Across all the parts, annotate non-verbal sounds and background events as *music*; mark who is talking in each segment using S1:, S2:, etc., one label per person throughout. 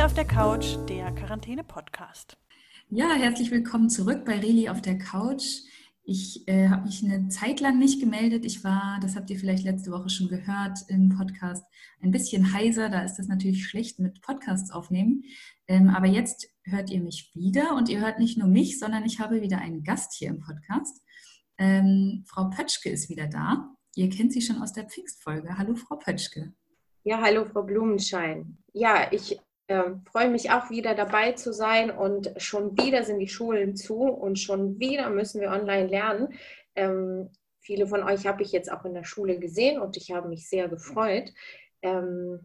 S1: Reli auf der Couch, der Quarantäne-Podcast.
S2: Ja, herzlich willkommen zurück bei Reli auf der Couch. Ich äh, habe mich eine Zeit lang nicht gemeldet. Ich war, das habt ihr vielleicht letzte Woche schon gehört im Podcast, ein bisschen heiser. Da ist das natürlich schlecht mit Podcasts aufnehmen. Ähm, aber jetzt hört ihr mich wieder und ihr hört nicht nur mich, sondern ich habe wieder einen Gast hier im Podcast. Ähm, Frau Pötschke ist wieder da. Ihr kennt sie schon aus der Pfingstfolge. Hallo, Frau Pötschke.
S3: Ja, hallo, Frau Blumenschein. Ja, ich freue mich auch wieder dabei zu sein und schon wieder sind die Schulen zu und schon wieder müssen wir online lernen. Ähm, viele von euch habe ich jetzt auch in der Schule gesehen und ich habe mich sehr gefreut. Ähm,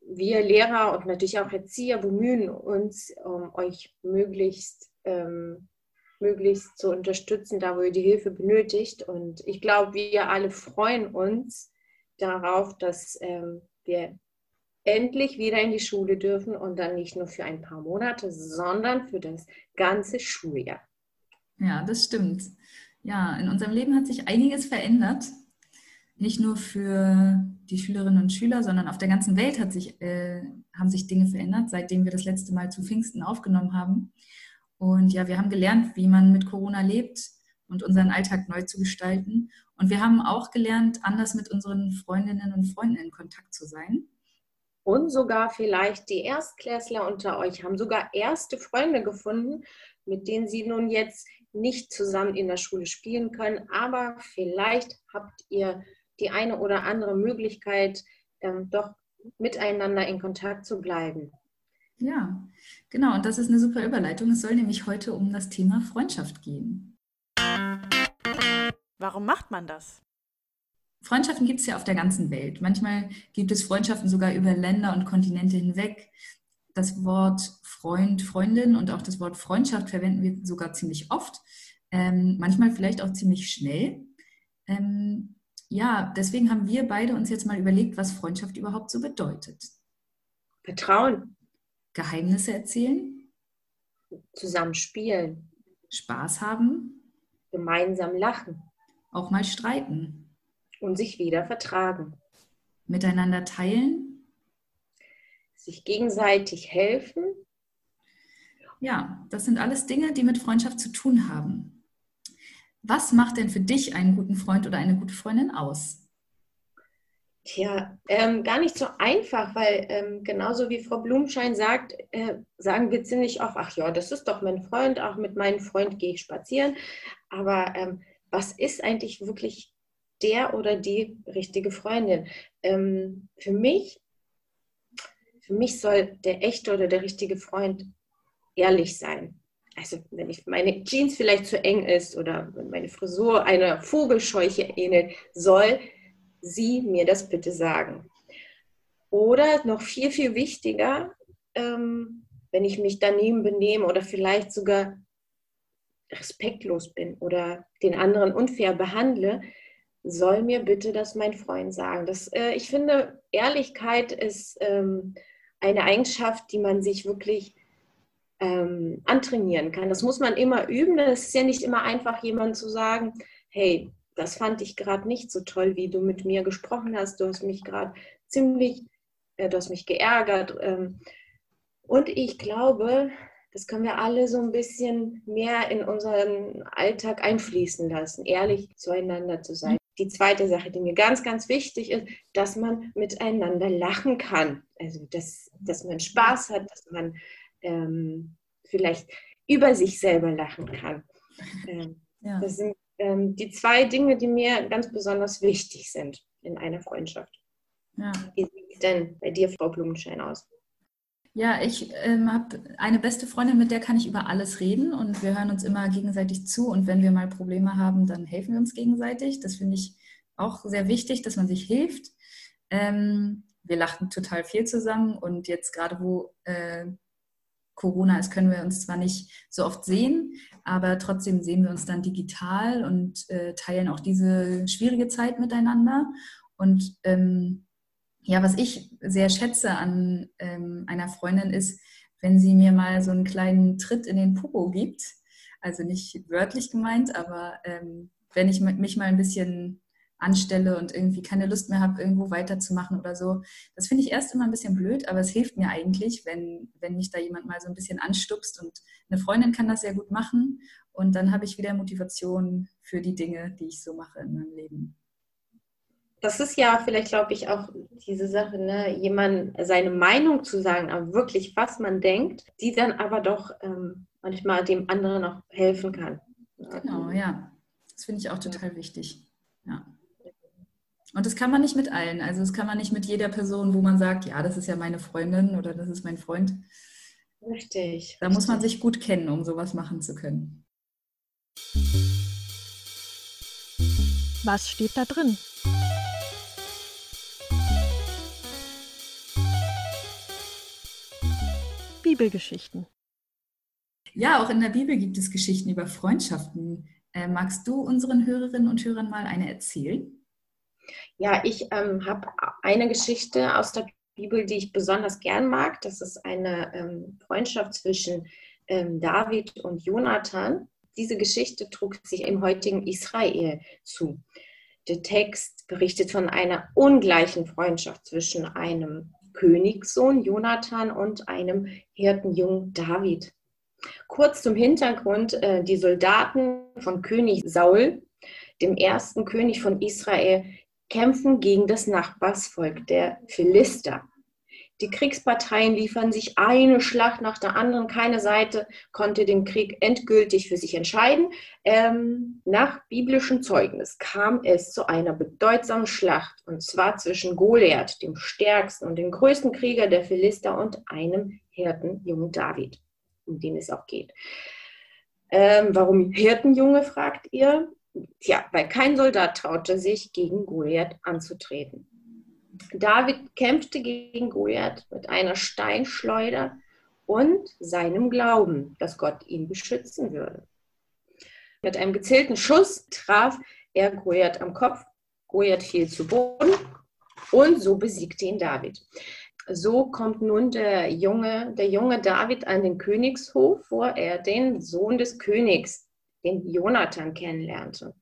S3: wir Lehrer und natürlich auch Erzieher bemühen uns, um euch möglichst, ähm, möglichst zu unterstützen, da wo ihr die Hilfe benötigt. Und ich glaube, wir alle freuen uns darauf, dass ähm, wir endlich wieder in die Schule dürfen und dann nicht nur für ein paar Monate, sondern für das ganze Schuljahr.
S2: Ja, das stimmt. Ja, in unserem Leben hat sich einiges verändert. Nicht nur für die Schülerinnen und Schüler, sondern auf der ganzen Welt hat sich, äh, haben sich Dinge verändert, seitdem wir das letzte Mal zu Pfingsten aufgenommen haben. Und ja, wir haben gelernt, wie man mit Corona lebt und unseren Alltag neu zu gestalten. Und wir haben auch gelernt, anders mit unseren Freundinnen und Freunden in Kontakt zu sein.
S3: Und sogar vielleicht die Erstklässler unter euch haben sogar erste Freunde gefunden, mit denen sie nun jetzt nicht zusammen in der Schule spielen können. Aber vielleicht habt ihr die eine oder andere Möglichkeit, ähm, doch miteinander in Kontakt zu bleiben.
S2: Ja, genau. Und das ist eine super Überleitung. Es soll nämlich heute um das Thema Freundschaft gehen.
S1: Warum macht man das?
S2: Freundschaften gibt es ja auf der ganzen Welt. Manchmal gibt es Freundschaften sogar über Länder und Kontinente hinweg. Das Wort Freund, Freundin und auch das Wort Freundschaft verwenden wir sogar ziemlich oft. Ähm, manchmal vielleicht auch ziemlich schnell. Ähm, ja, deswegen haben wir beide uns jetzt mal überlegt, was Freundschaft überhaupt so bedeutet.
S3: Vertrauen.
S2: Geheimnisse erzählen.
S3: Zusammen spielen.
S2: Spaß haben.
S3: Gemeinsam lachen.
S2: Auch mal streiten
S3: und sich wieder vertragen.
S2: Miteinander teilen.
S3: Sich gegenseitig helfen.
S2: Ja, das sind alles Dinge, die mit Freundschaft zu tun haben. Was macht denn für dich einen guten Freund oder eine gute Freundin aus?
S3: Tja, ähm, gar nicht so einfach, weil ähm, genauso wie Frau Blumenschein sagt, äh, sagen wir ziemlich oft, ach ja, das ist doch mein Freund, auch mit meinem Freund gehe ich spazieren. Aber ähm, was ist eigentlich wirklich der oder die richtige Freundin. Ähm, für mich, für mich soll der echte oder der richtige Freund ehrlich sein. Also wenn ich meine Jeans vielleicht zu eng ist oder wenn meine Frisur einer Vogelscheuche ähnelt, soll sie mir das bitte sagen. Oder noch viel, viel wichtiger, ähm, wenn ich mich daneben benehme oder vielleicht sogar respektlos bin oder den anderen unfair behandle, soll mir bitte das mein Freund sagen. Das, äh, ich finde, Ehrlichkeit ist ähm, eine Eigenschaft, die man sich wirklich ähm, antrainieren kann. Das muss man immer üben. Es ist ja nicht immer einfach, jemandem zu sagen, hey, das fand ich gerade nicht so toll, wie du mit mir gesprochen hast. Du hast mich gerade ziemlich, äh, du hast mich geärgert. Ähm, und ich glaube, das können wir alle so ein bisschen mehr in unseren Alltag einfließen lassen, ehrlich zueinander zu sein die zweite Sache, die mir ganz, ganz wichtig ist, dass man miteinander lachen kann. Also, dass, dass man Spaß hat, dass man ähm, vielleicht über sich selber lachen kann. Ähm, ja. Das sind ähm, die zwei Dinge, die mir ganz besonders wichtig sind in einer Freundschaft. Ja. Wie sieht es denn bei dir, Frau Blumenschein, aus?
S2: Ja, ich ähm, habe eine beste Freundin, mit der kann ich über alles reden und wir hören uns immer gegenseitig zu und wenn wir mal Probleme haben, dann helfen wir uns gegenseitig. Das finde ich auch sehr wichtig, dass man sich hilft. Ähm, wir lachten total viel zusammen und jetzt gerade wo äh, Corona ist, können wir uns zwar nicht so oft sehen, aber trotzdem sehen wir uns dann digital und äh, teilen auch diese schwierige Zeit miteinander. Und ähm, ja, was ich sehr schätze an ähm, einer Freundin ist, wenn sie mir mal so einen kleinen Tritt in den Popo gibt. Also nicht wörtlich gemeint, aber ähm, wenn ich mich mal ein bisschen anstelle und irgendwie keine Lust mehr habe, irgendwo weiterzumachen oder so. Das finde ich erst immer ein bisschen blöd, aber es hilft mir eigentlich, wenn, wenn mich da jemand mal so ein bisschen anstupst. Und eine Freundin kann das sehr gut machen. Und dann habe ich wieder Motivation für die Dinge, die ich so mache in meinem Leben.
S3: Das ist ja vielleicht, glaube ich, auch diese Sache, ne? jemand seine Meinung zu sagen, aber wirklich, was man denkt, die dann aber doch ähm, manchmal dem anderen auch helfen kann.
S2: Genau, ja. Das finde ich auch total wichtig. Ja. Und das kann man nicht mit allen. Also das kann man nicht mit jeder Person, wo man sagt, ja, das ist ja meine Freundin oder das ist mein Freund.
S3: Richtig.
S2: Da
S3: richtig.
S2: muss man sich gut kennen, um sowas machen zu können.
S1: Was steht da drin? Bibelgeschichten.
S2: Ja, auch in der Bibel gibt es Geschichten über Freundschaften. Äh, magst du unseren Hörerinnen und Hörern mal eine erzählen?
S3: Ja, ich ähm, habe eine Geschichte aus der Bibel, die ich besonders gern mag. Das ist eine ähm, Freundschaft zwischen ähm, David und Jonathan. Diese Geschichte trug sich im heutigen Israel zu. Der Text berichtet von einer ungleichen Freundschaft zwischen einem Königssohn Jonathan und einem Hirtenjungen David. Kurz zum Hintergrund, äh, die Soldaten von König Saul, dem ersten König von Israel, kämpfen gegen das Nachbarsvolk der Philister. Die Kriegsparteien liefern sich eine Schlacht nach der anderen. Keine Seite konnte den Krieg endgültig für sich entscheiden. Ähm, nach biblischem Zeugnis kam es zu einer bedeutsamen Schlacht, und zwar zwischen Goliath, dem stärksten und dem größten Krieger der Philister, und einem Hirtenjungen David, um den es auch geht. Ähm, warum Hirtenjunge, fragt ihr? Tja, weil kein Soldat traute sich, gegen Goliath anzutreten. David kämpfte gegen Goliath mit einer Steinschleuder und seinem Glauben, dass Gott ihn beschützen würde. Mit einem gezielten Schuss traf er Goliath am Kopf. Goliath fiel zu Boden und so besiegte ihn David. So kommt nun der junge, der junge David an den Königshof, wo er den Sohn des Königs, den Jonathan, kennenlernte.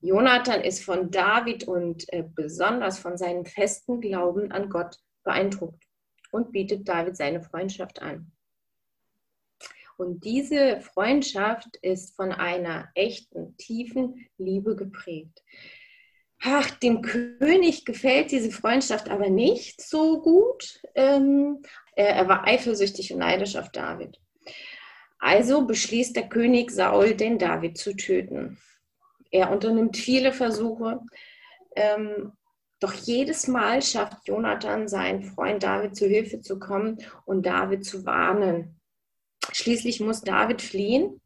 S3: Jonathan ist von David und äh, besonders von seinem festen Glauben an Gott beeindruckt und bietet David seine Freundschaft an. Und diese Freundschaft ist von einer echten, tiefen Liebe geprägt. Ach, dem König gefällt diese Freundschaft aber nicht so gut. Ähm, er, er war eifersüchtig und neidisch auf David. Also beschließt der König Saul, den David zu töten. Er unternimmt viele Versuche. Ähm, doch jedes Mal schafft Jonathan, seinen Freund David zu Hilfe zu kommen und David zu warnen. Schließlich muss David fliehen.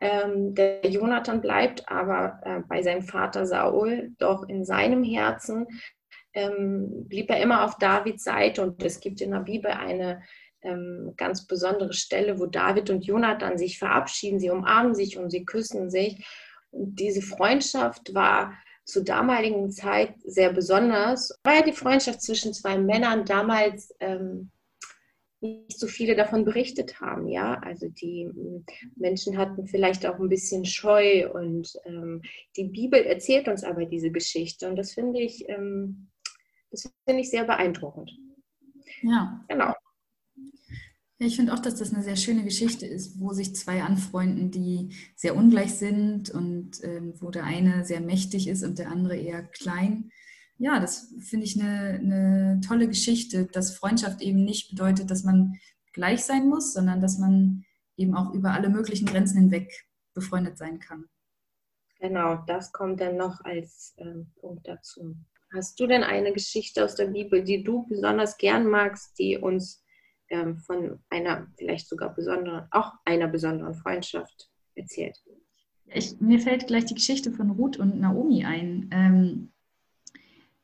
S3: Ähm, der Jonathan bleibt aber äh, bei seinem Vater Saul, doch in seinem Herzen ähm, blieb er immer auf Davids Seite und es gibt in der Bibel eine ähm, ganz besondere Stelle, wo David und Jonathan sich verabschieden, sie umarmen sich und sie küssen sich und diese Freundschaft war zur damaligen Zeit sehr besonders, weil die Freundschaft zwischen zwei Männern damals ähm, nicht so viele davon berichtet haben. Ja, also die ähm, Menschen hatten vielleicht auch ein bisschen Scheu und ähm, die Bibel erzählt uns aber diese Geschichte und das finde ich, ähm, das finde ich sehr beeindruckend.
S2: Ja.
S3: Genau.
S2: Ich finde auch, dass das eine sehr schöne Geschichte ist, wo sich zwei anfreunden, die sehr ungleich sind und ähm, wo der eine sehr mächtig ist und der andere eher klein. Ja, das finde ich eine, eine tolle Geschichte, dass Freundschaft eben nicht bedeutet, dass man gleich sein muss, sondern dass man eben auch über alle möglichen Grenzen hinweg befreundet sein kann.
S3: Genau, das kommt dann noch als ähm, Punkt dazu. Hast du denn eine Geschichte aus der Bibel, die du besonders gern magst, die uns ähm, von einer vielleicht sogar besonderen, auch einer besonderen Freundschaft erzählt.
S2: Ich, mir fällt gleich die Geschichte von Ruth und Naomi ein. Ähm,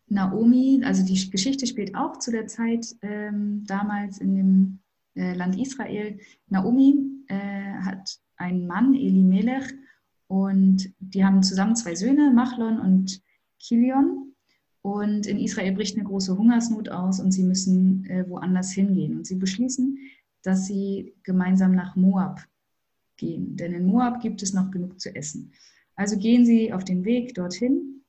S2: Naomi, also die Geschichte spielt auch zu der Zeit ähm, damals in dem äh, Land Israel. Naomi äh, hat einen Mann, Elimelech, und die haben zusammen zwei Söhne, Machlon und Kilion. Und in Israel bricht eine große Hungersnot aus und sie müssen äh, woanders hingehen. Und sie beschließen, dass sie gemeinsam nach Moab gehen. Denn in Moab gibt es noch genug zu essen. Also gehen sie auf den Weg dorthin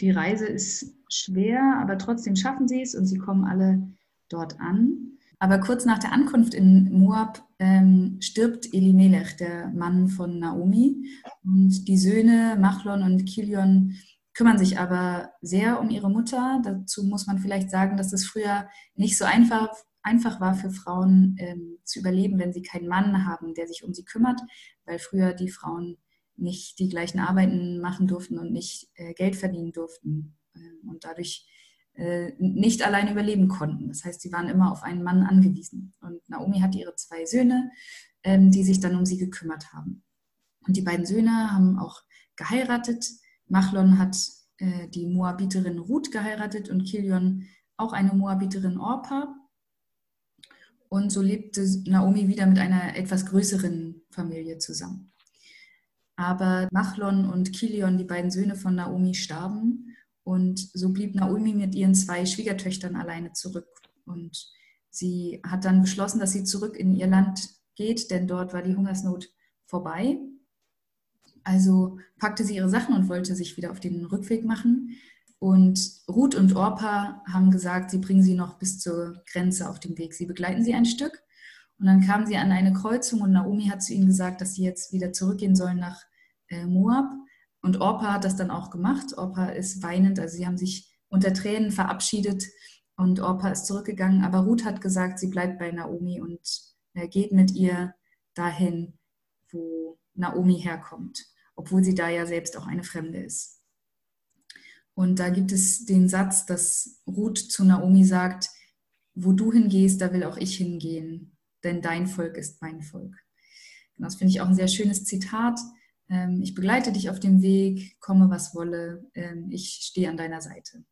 S2: Die Reise ist schwer, aber trotzdem schaffen sie es und sie kommen alle dort an. Aber kurz nach der Ankunft in Moab ähm, stirbt Elimelech, der Mann von Naomi. Und die Söhne Machlon und Kilion kümmern sich aber sehr um ihre Mutter. Dazu muss man vielleicht sagen, dass es früher nicht so einfach, einfach war für Frauen ähm, zu überleben, wenn sie keinen Mann haben, der sich um sie kümmert, weil früher die Frauen nicht die gleichen Arbeiten machen durften und nicht äh, Geld verdienen durften äh, und dadurch äh, nicht allein überleben konnten. Das heißt, sie waren immer auf einen Mann angewiesen. Und Naomi hatte ihre zwei Söhne, ähm, die sich dann um sie gekümmert haben. Und die beiden Söhne haben auch geheiratet. Machlon hat äh, die Moabiterin Ruth geheiratet und Kilion auch eine Moabiterin Orpa. Und so lebte Naomi wieder mit einer etwas größeren Familie zusammen. Aber Machlon und Kilion, die beiden Söhne von Naomi, starben. Und so blieb Naomi mit ihren zwei Schwiegertöchtern alleine zurück. Und sie hat dann beschlossen, dass sie zurück in ihr Land geht, denn dort war die Hungersnot vorbei. Also packte sie ihre Sachen und wollte sich wieder auf den Rückweg machen. Und Ruth und Orpa haben gesagt, sie bringen sie noch bis zur Grenze auf den Weg. Sie begleiten sie ein Stück. Und dann kamen sie an eine Kreuzung und Naomi hat zu ihnen gesagt, dass sie jetzt wieder zurückgehen sollen nach äh, Moab. Und Orpa hat das dann auch gemacht. Orpa ist weinend, also sie haben sich unter Tränen verabschiedet und Orpa ist zurückgegangen. Aber Ruth hat gesagt, sie bleibt bei Naomi und äh, geht mit ihr dahin, wo Naomi herkommt, obwohl sie da ja selbst auch eine Fremde ist. Und da gibt es den Satz, dass Ruth zu Naomi sagt, wo du hingehst, da will auch ich hingehen, denn dein Volk ist mein Volk. Und das finde ich auch ein sehr schönes Zitat. Ähm, ich begleite dich auf dem Weg, komme was wolle, ähm, ich stehe an deiner Seite.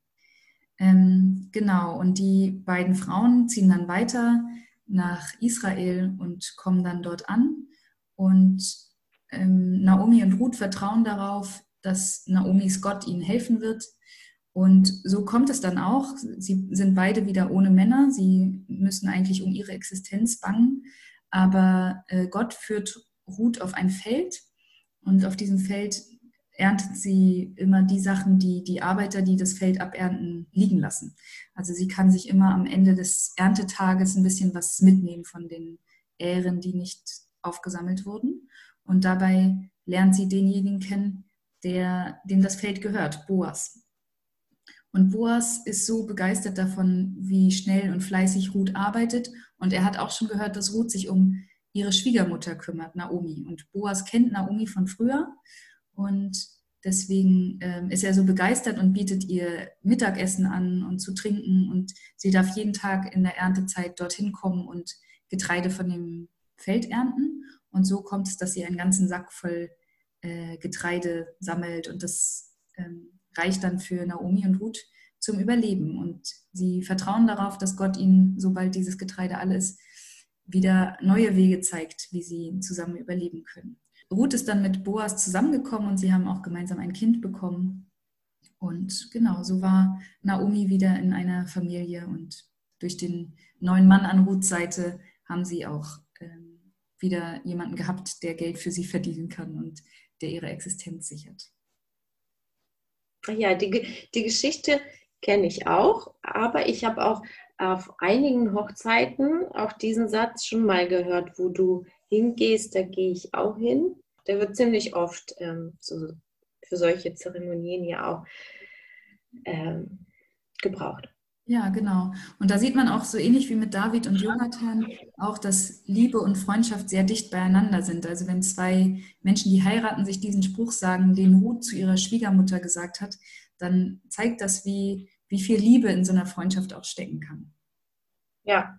S2: Ähm, genau, und die beiden Frauen ziehen dann weiter nach Israel und kommen dann dort an. Und Naomi und Ruth vertrauen darauf, dass Naomis Gott ihnen helfen wird. Und so kommt es dann auch. Sie sind beide wieder ohne Männer. Sie müssen eigentlich um ihre Existenz bangen. Aber äh, Gott führt Ruth auf ein Feld und auf diesem Feld erntet sie immer die Sachen, die die Arbeiter, die das Feld abernten, liegen lassen. Also sie kann sich immer am Ende des Erntetages ein bisschen was mitnehmen von den Ähren, die nicht aufgesammelt wurden. Und dabei lernt sie denjenigen kennen, der, dem das Feld gehört, Boas. Und Boas ist so begeistert davon, wie schnell und fleißig Ruth arbeitet. Und er hat auch schon gehört, dass Ruth sich um ihre Schwiegermutter kümmert, Naomi. Und Boas kennt Naomi von früher und deswegen ähm, ist er so begeistert und bietet ihr Mittagessen an und zu trinken und sie darf jeden Tag in der Erntezeit dorthin kommen und Getreide von dem Feld ernten. Und so kommt es, dass sie einen ganzen Sack voll äh, Getreide sammelt und das ähm, reicht dann für Naomi und Ruth zum Überleben. Und sie vertrauen darauf, dass Gott ihnen, sobald dieses Getreide alle ist, wieder neue Wege zeigt, wie sie zusammen überleben können. Ruth ist dann mit Boas zusammengekommen und sie haben auch gemeinsam ein Kind bekommen. Und genau, so war Naomi wieder in einer Familie und durch den neuen Mann an Ruths Seite haben sie auch wieder jemanden gehabt, der Geld für sie verdienen kann und der ihre Existenz sichert.
S3: Ja, die, die Geschichte kenne ich auch, aber ich habe auch auf einigen Hochzeiten auch diesen Satz schon mal gehört, wo du hingehst, da gehe ich auch hin. Der wird ziemlich oft ähm, so für solche Zeremonien ja auch ähm, gebraucht.
S2: Ja, genau. Und da sieht man auch so ähnlich wie mit David und Jonathan auch, dass Liebe und Freundschaft sehr dicht beieinander sind. Also wenn zwei Menschen, die heiraten, sich diesen Spruch sagen, den Ruth zu ihrer Schwiegermutter gesagt hat, dann zeigt das, wie, wie viel Liebe in so einer Freundschaft auch stecken kann.
S3: Ja,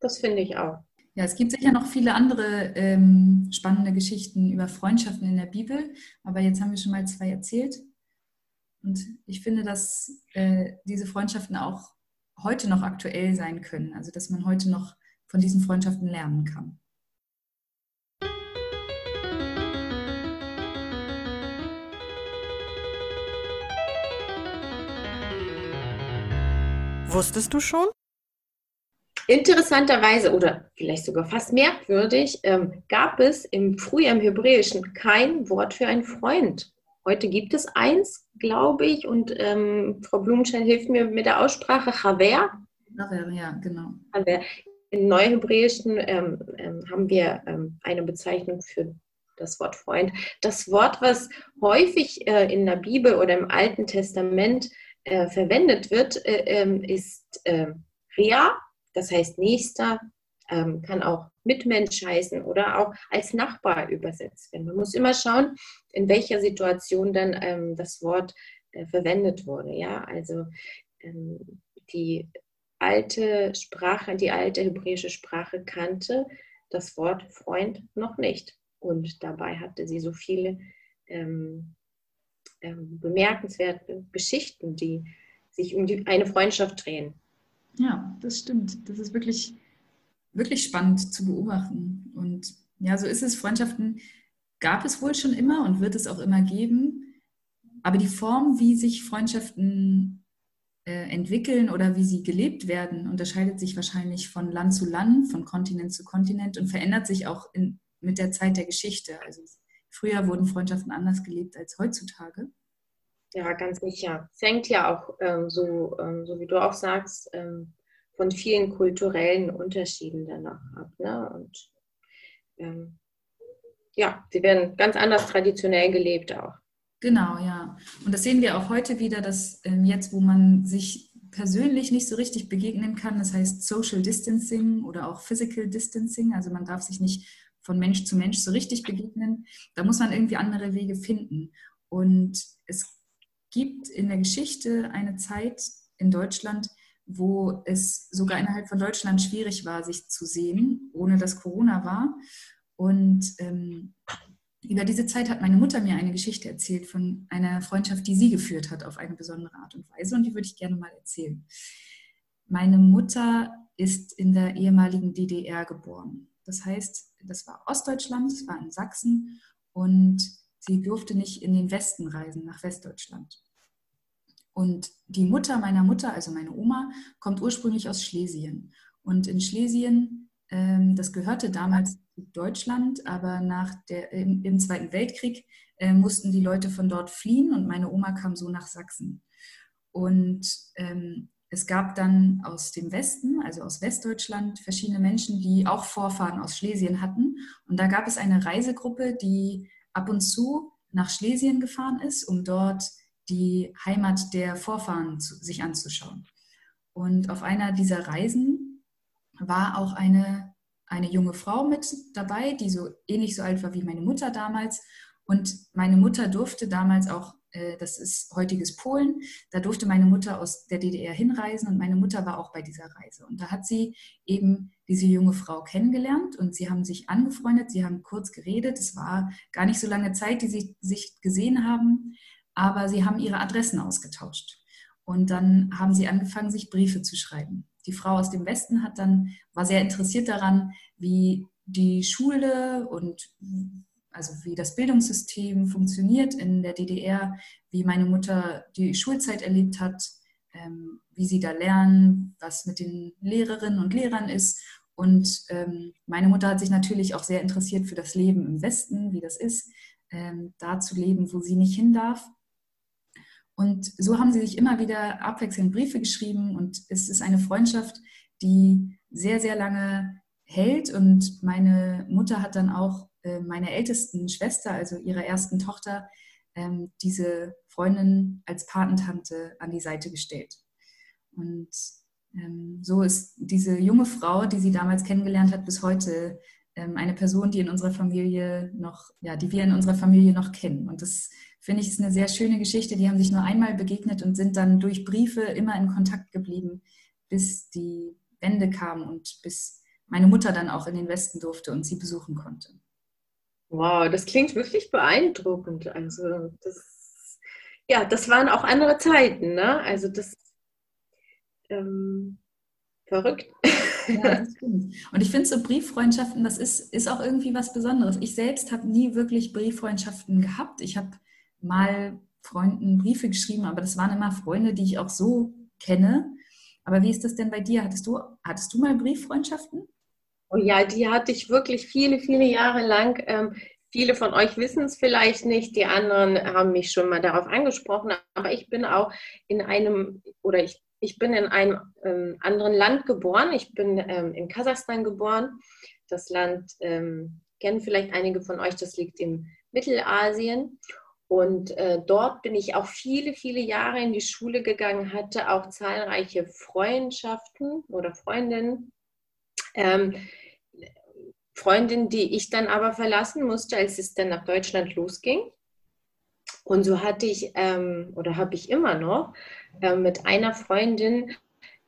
S3: das finde ich auch.
S2: Ja, es gibt sicher noch viele andere ähm, spannende Geschichten über Freundschaften in der Bibel, aber jetzt haben wir schon mal zwei erzählt. Und ich finde, dass äh, diese Freundschaften auch heute noch aktuell sein können, also dass man heute noch von diesen Freundschaften lernen kann.
S1: Wusstest du schon?
S3: Interessanterweise oder vielleicht sogar fast merkwürdig, ähm, gab es im früher im Hebräischen kein Wort für einen Freund. Heute gibt es eins, glaube ich, und ähm, Frau Blumenschein hilft mir mit der Aussprache, Chaver.
S2: Chaver, ja, genau.
S3: Chaver. Im Neuhebräischen ähm, ähm, haben wir ähm, eine Bezeichnung für das Wort Freund. Das Wort, was häufig äh, in der Bibel oder im Alten Testament äh, verwendet wird, äh, ähm, ist äh, Rea, das heißt Nächster, ähm, kann auch Mitmensch heißen oder auch als Nachbar übersetzt werden. Man muss immer schauen, in welcher Situation dann ähm, das Wort äh, verwendet wurde. Ja, also ähm, die alte Sprache, die alte hebräische Sprache kannte das Wort Freund noch nicht. Und dabei hatte sie so viele ähm, ähm, bemerkenswerte Geschichten, die sich um die, eine Freundschaft drehen.
S2: Ja, das stimmt. Das ist wirklich, wirklich spannend zu beobachten. Und ja, so ist es. Freundschaften gab es wohl schon immer und wird es auch immer geben. Aber die Form, wie sich Freundschaften äh, entwickeln oder wie sie gelebt werden, unterscheidet sich wahrscheinlich von Land zu Land, von Kontinent zu Kontinent und verändert sich auch in, mit der Zeit der Geschichte. Also früher wurden Freundschaften anders gelebt als heutzutage.
S3: Ja, ganz sicher. Es hängt ja auch, ähm, so, ähm, so wie du auch sagst, ähm, von vielen kulturellen Unterschieden danach ab. Ne? Und ähm, ja, sie werden ganz anders traditionell gelebt auch.
S2: Genau, ja. Und das sehen wir auch heute wieder, dass ähm, jetzt, wo man sich persönlich nicht so richtig begegnen kann, das heißt Social Distancing oder auch Physical Distancing, also man darf sich nicht von Mensch zu Mensch so richtig begegnen, da muss man irgendwie andere Wege finden. Und es gibt in der Geschichte eine Zeit in Deutschland, wo es sogar innerhalb von Deutschland schwierig war, sich zu sehen, ohne dass Corona war. Und ähm, über diese Zeit hat meine Mutter mir eine Geschichte erzählt von einer Freundschaft, die sie geführt hat auf eine besondere Art und Weise. Und die würde ich gerne mal erzählen. Meine Mutter ist in der ehemaligen DDR geboren. Das heißt, das war Ostdeutschland, das war in Sachsen und sie durfte nicht in den Westen reisen, nach Westdeutschland. Und die Mutter meiner Mutter, also meine Oma, kommt ursprünglich aus Schlesien. Und in Schlesien, ähm, das gehörte damals Deutschland, aber nach der, im, im Zweiten Weltkrieg äh, mussten die Leute von dort fliehen und meine Oma kam so nach Sachsen. Und ähm, es gab dann aus dem Westen, also aus Westdeutschland, verschiedene Menschen, die auch Vorfahren aus Schlesien hatten. Und da gab es eine Reisegruppe, die ab und zu nach Schlesien gefahren ist, um dort die Heimat der Vorfahren zu, sich anzuschauen. Und auf einer dieser Reisen war auch eine eine junge Frau mit dabei, die so ähnlich so alt war wie meine Mutter damals. Und meine Mutter durfte damals auch, äh, das ist heutiges Polen, da durfte meine Mutter aus der DDR hinreisen und meine Mutter war auch bei dieser Reise. Und da hat sie eben diese junge Frau kennengelernt und sie haben sich angefreundet, sie haben kurz geredet. Es war gar nicht so lange Zeit, die sie sich gesehen haben, aber sie haben ihre Adressen ausgetauscht. Und dann haben sie angefangen, sich Briefe zu schreiben die Frau aus dem Westen hat dann, war sehr interessiert daran, wie die Schule und also wie das Bildungssystem funktioniert in der DDR, wie meine Mutter die Schulzeit erlebt hat, ähm, wie sie da lernen, was mit den Lehrerinnen und Lehrern ist. Und ähm, meine Mutter hat sich natürlich auch sehr interessiert für das Leben im Westen, wie das ist, ähm, da zu leben, wo sie nicht hin darf. Und so haben sie sich immer wieder abwechselnd Briefe geschrieben und es ist eine Freundschaft, die sehr, sehr lange hält. Und meine Mutter hat dann auch äh, meiner ältesten Schwester, also ihrer ersten Tochter, ähm, diese Freundin als Patentante an die Seite gestellt. Und ähm, so ist diese junge Frau, die sie damals kennengelernt hat, bis heute ähm, eine Person, die in unserer Familie noch, ja, die wir in unserer Familie noch kennen. Und das finde ich, ist eine sehr schöne Geschichte. Die haben sich nur einmal begegnet und sind dann durch Briefe immer in Kontakt geblieben, bis die Wende kam und bis meine Mutter dann auch in den Westen durfte und sie besuchen konnte.
S3: Wow, das klingt wirklich beeindruckend. Also das, ja, das waren auch andere Zeiten, ne? Also das ähm, verrückt.
S2: Ja, *laughs* das stimmt. Und ich finde so Brieffreundschaften, das ist, ist auch irgendwie was Besonderes. Ich selbst habe nie wirklich Brieffreundschaften gehabt. Ich habe mal Freunden Briefe geschrieben, aber das waren immer Freunde, die ich auch so kenne. Aber wie ist das denn bei dir? Hattest du, hattest du mal Brieffreundschaften?
S3: Oh ja, die hatte ich wirklich viele, viele Jahre lang. Ähm, Viele von euch wissen es vielleicht nicht, die anderen haben mich schon mal darauf angesprochen, aber ich bin auch in einem oder ich, ich bin in einem ähm, anderen Land geboren. Ich bin ähm, in Kasachstan geboren. Das Land ähm, kennen vielleicht einige von euch, das liegt im Mittelasien. Und äh, dort bin ich auch viele, viele Jahre in die Schule gegangen, hatte auch zahlreiche Freundschaften oder Freundinnen. Ähm, Freundin, die ich dann aber verlassen musste, als es dann nach Deutschland losging. Und so hatte ich ähm, oder habe ich immer noch äh, mit einer Freundin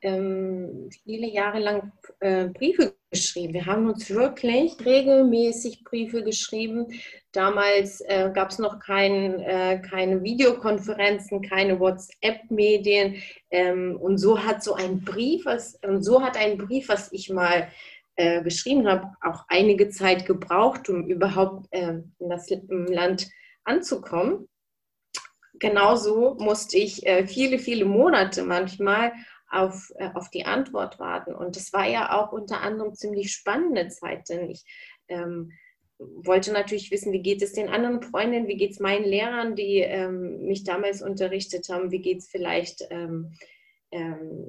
S3: ähm, viele Jahre lang äh, Briefe geschrieben. Wir haben uns wirklich regelmäßig Briefe geschrieben. Damals äh, gab es noch kein, äh, keine Videokonferenzen, keine WhatsApp-Medien. Ähm, und so hat so ein Brief, was, so hat ein Brief, was ich mal äh, geschrieben habe, auch einige Zeit gebraucht, um überhaupt ähm, in das Land anzukommen. Genauso musste ich äh, viele, viele Monate manchmal auf, äh, auf die Antwort warten. Und das war ja auch unter anderem ziemlich spannende Zeit, denn ich ähm, wollte natürlich wissen, wie geht es den anderen Freundinnen, wie geht es meinen Lehrern, die ähm, mich damals unterrichtet haben, wie geht es vielleicht, ähm, ähm,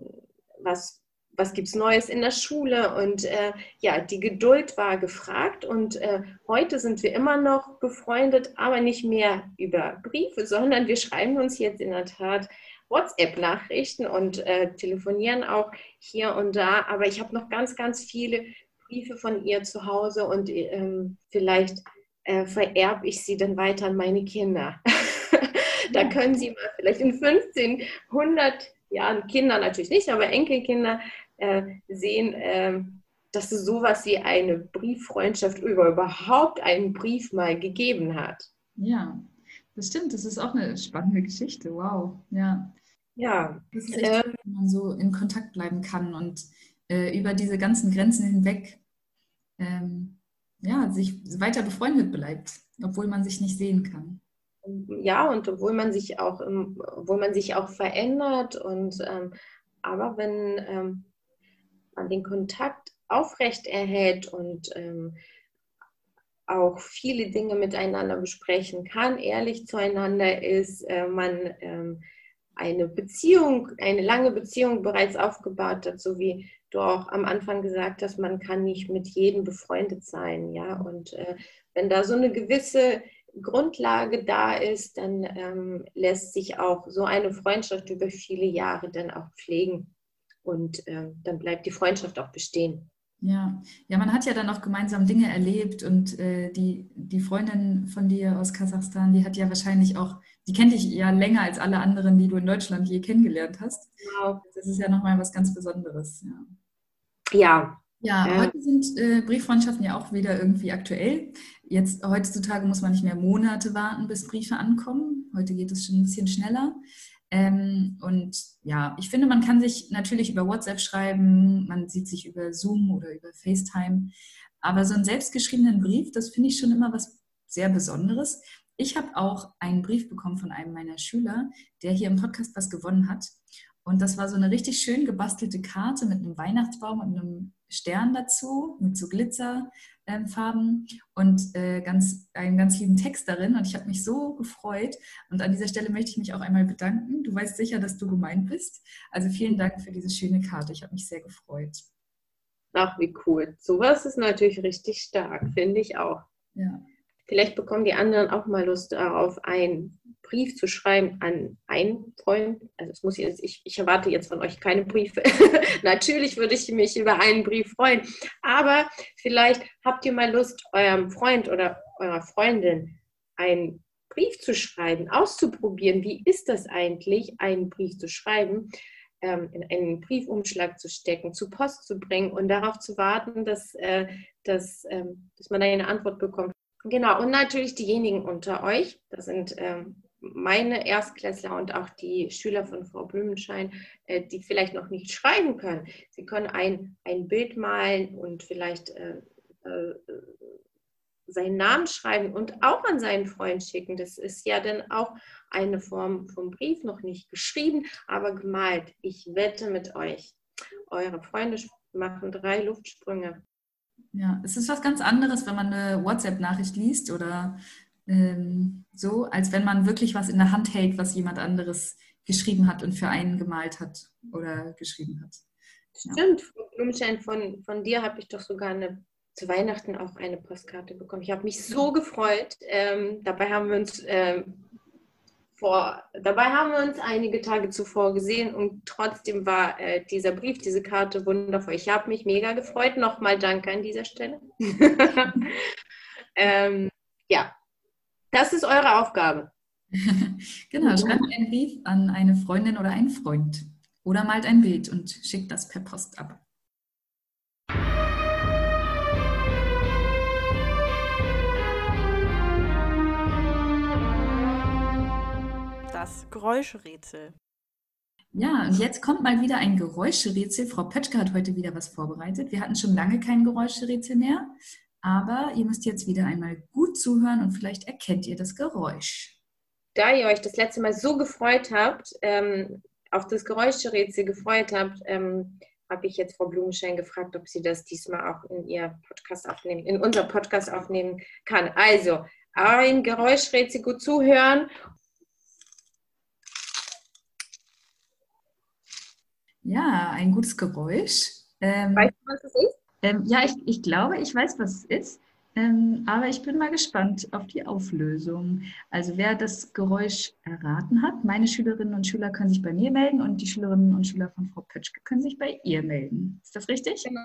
S3: was, was gibt es Neues in der Schule. Und äh, ja, die Geduld war gefragt und äh, heute sind wir immer noch befreundet, aber nicht mehr über Briefe, sondern wir schreiben uns jetzt in der Tat WhatsApp-Nachrichten und äh, telefonieren auch hier und da. Aber ich habe noch ganz, ganz viele Briefe von ihr zu Hause und ähm, vielleicht äh, vererbe ich sie dann weiter an meine Kinder. *laughs* da können sie mal vielleicht in 15, 100 Jahren, Kinder natürlich nicht, aber Enkelkinder äh, sehen, ähm, dass es sowas wie eine Brieffreundschaft über überhaupt einen Brief mal gegeben hat.
S2: Ja, das stimmt, das ist auch eine spannende Geschichte. Wow, ja.
S3: Ja.
S2: Das ist echt, ähm, wenn man so in Kontakt bleiben kann und äh, über diese ganzen Grenzen hinweg ähm, ja, sich weiter befreundet bleibt, obwohl man sich nicht sehen kann.
S3: Ja, und obwohl man sich auch, obwohl man sich auch verändert und ähm, aber wenn ähm, man den Kontakt aufrecht erhält und ähm, auch viele Dinge miteinander besprechen kann, ehrlich zueinander ist, äh, man ähm, eine Beziehung, eine lange Beziehung bereits aufgebaut hat, so wie du auch am Anfang gesagt hast, man kann nicht mit jedem befreundet sein, ja. Und äh, wenn da so eine gewisse Grundlage da ist, dann ähm, lässt sich auch so eine Freundschaft über viele Jahre dann auch pflegen und äh, dann bleibt die Freundschaft auch bestehen.
S2: Ja, ja, man hat ja dann auch gemeinsam Dinge erlebt und äh, die, die Freundin von dir aus Kasachstan, die hat ja wahrscheinlich auch, die kennt dich ja länger als alle anderen, die du in Deutschland je kennengelernt hast. Genau. Das ist ja nochmal was ganz Besonderes.
S3: Ja. Ja,
S2: ja, ja. heute sind äh, Brieffreundschaften ja auch wieder irgendwie aktuell. Jetzt heutzutage muss man nicht mehr Monate warten, bis Briefe ankommen. Heute geht es schon ein bisschen schneller. Ähm, und ja, ich finde, man kann sich natürlich über WhatsApp schreiben, man sieht sich über Zoom oder über FaceTime. Aber so einen selbstgeschriebenen Brief, das finde ich schon immer was sehr Besonderes. Ich habe auch einen Brief bekommen von einem meiner Schüler, der hier im Podcast was gewonnen hat. Und das war so eine richtig schön gebastelte Karte mit einem Weihnachtsbaum und einem Stern dazu, mit so Glitzer ähm, Farben und äh, ganz, einen ganz lieben Text darin. Und ich habe mich so gefreut. Und an dieser Stelle möchte ich mich auch einmal bedanken. Du weißt sicher, dass du gemeint bist. Also vielen Dank für diese schöne Karte. Ich habe mich sehr gefreut.
S3: Ach, wie cool. Sowas ist natürlich richtig stark, finde ich auch.
S2: Ja.
S3: Vielleicht bekommen die anderen auch mal Lust darauf, einen Brief zu schreiben an einen Freund. Also es muss jetzt, ich, ich erwarte jetzt von euch keine Briefe. *laughs* Natürlich würde ich mich über einen Brief freuen. Aber vielleicht habt ihr mal Lust, eurem Freund oder eurer Freundin einen Brief zu schreiben, auszuprobieren. Wie ist das eigentlich, einen Brief zu schreiben? Ähm, in einen Briefumschlag zu stecken, zu Post zu bringen und darauf zu warten, dass, äh, dass, ähm, dass man eine Antwort bekommt. Genau, und natürlich diejenigen unter euch, das sind ähm, meine Erstklässler und auch die Schüler von Frau Blümenschein, äh, die vielleicht noch nicht schreiben können. Sie können ein, ein Bild malen und vielleicht äh, äh, seinen Namen schreiben und auch an seinen Freund schicken. Das ist ja dann auch eine Form vom Brief, noch nicht geschrieben, aber gemalt. Ich wette mit euch, eure Freunde machen drei Luftsprünge
S2: Ja, es ist was ganz anderes, wenn man eine WhatsApp-Nachricht liest oder ähm, so, als wenn man wirklich was in der Hand hält, was jemand anderes geschrieben hat und für einen gemalt hat oder geschrieben hat.
S3: Stimmt, ja. Blumenschein, von, von dir habe ich doch sogar eine, zu Weihnachten auch eine Postkarte bekommen. Ich habe mich so gefreut. Ähm, dabei haben wir uns ähm, vor, dabei haben wir uns einige Tage zuvor gesehen und trotzdem war äh, dieser Brief, diese Karte wundervoll. Ich habe mich mega gefreut. Nochmal danke an dieser Stelle. *laughs* ähm, ja, das ist eure Aufgabe. *laughs*
S2: genau, schreibt einen Brief an eine Freundin oder einen Freund oder malt ein Bild und schickt das per Post ab.
S1: Das Geräuschrätsel.
S2: Ja, und jetzt kommt mal wieder ein Geräuscherätsel. Frau Pötschke hat heute wieder was vorbereitet. Wir hatten schon lange kein Geräuscherätsel mehr, aber ihr müsst jetzt wieder einmal gut zuhören und vielleicht erkennt ihr das Geräusch.
S3: Da ihr euch das letzte Mal so gefreut habt, ähm, auf das Geräuscherätsel gefreut habt, ähm, habe ich jetzt Frau Blumenschein gefragt, ob sie das diesmal auch in ihr Podcast aufnehmen, in unser Podcast aufnehmen kann. Also, ein Geräuschrätsel gut zuhören
S2: Ja, ein gutes Geräusch.
S3: Ähm, weißt du, was es ist?
S2: Ähm, ja, ich, ich glaube, ich weiß, was es ist. Ähm, aber ich bin mal gespannt auf die Auflösung. Also wer das Geräusch erraten hat, meine Schülerinnen und Schüler können sich bei mir melden und die Schülerinnen und Schüler von Frau Pötschke können sich bei ihr melden. Ist das richtig? Genau.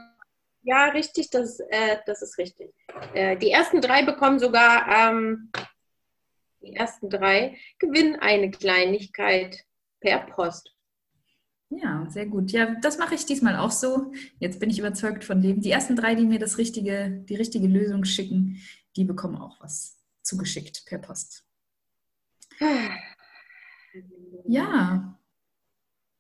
S3: Ja, richtig, das, äh, das ist richtig. Äh, die ersten drei bekommen sogar, ähm, die ersten drei gewinnen eine Kleinigkeit per Post.
S2: Ja, sehr gut. Ja, das mache ich diesmal auch so. Jetzt bin ich überzeugt von dem. Die ersten drei, die mir das richtige, die richtige Lösung schicken, die bekommen auch was zugeschickt per Post. Ja.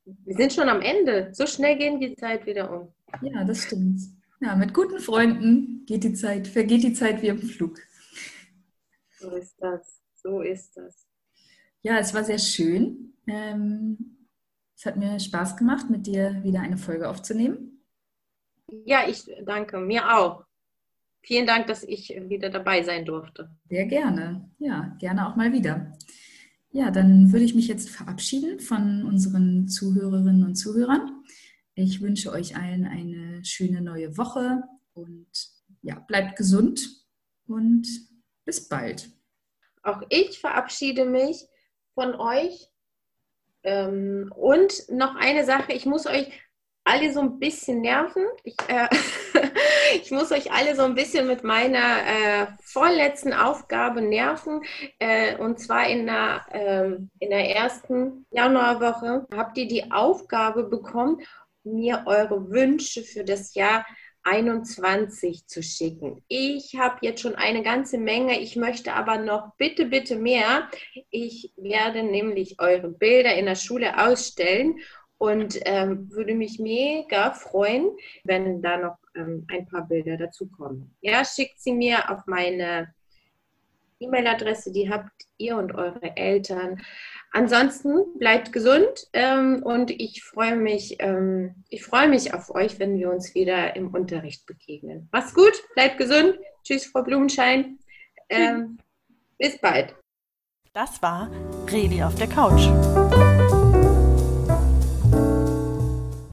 S3: Wir sind schon am Ende. So schnell gehen die Zeit wieder um.
S2: Ja, das stimmt. Ja, mit guten Freunden geht die Zeit, vergeht die Zeit wie im Flug.
S3: So ist das. So ist das.
S2: Ja, es war sehr schön. Ähm, es hat mir Spaß gemacht, mit dir wieder eine Folge aufzunehmen.
S3: Ja, ich danke. Mir auch. Vielen Dank, dass ich wieder dabei sein durfte.
S2: Sehr gerne. Ja, gerne auch mal wieder. Ja, dann würde ich mich jetzt verabschieden von unseren Zuhörerinnen und Zuhörern. Ich wünsche euch allen eine schöne neue Woche und ja, bleibt gesund und bis bald.
S3: Auch ich verabschiede mich von euch ähm, und noch eine Sache, ich muss euch alle so ein bisschen nerven. Ich, äh, *laughs* ich muss euch alle so ein bisschen mit meiner äh, vorletzten Aufgabe nerven. Äh, und zwar in der, ähm, in der ersten Januarwoche habt ihr die Aufgabe bekommen, mir eure Wünsche für das Jahr 21 zu schicken. Ich habe jetzt schon eine ganze Menge. Ich möchte aber noch bitte, bitte mehr. Ich werde nämlich eure Bilder in der Schule ausstellen und ähm, würde mich mega freuen, wenn da noch ähm, ein paar Bilder dazukommen. Ja, schickt sie mir auf meine E-Mail-Adresse, die habt ihr und eure Eltern. Ansonsten bleibt gesund ähm, und ich freue mich, ähm, ich freue mich auf euch, wenn wir uns wieder im Unterricht begegnen. Macht's gut, bleibt gesund. Tschüss, Frau Blumenschein. Ähm, bis bald.
S1: Das war Reli auf der Couch.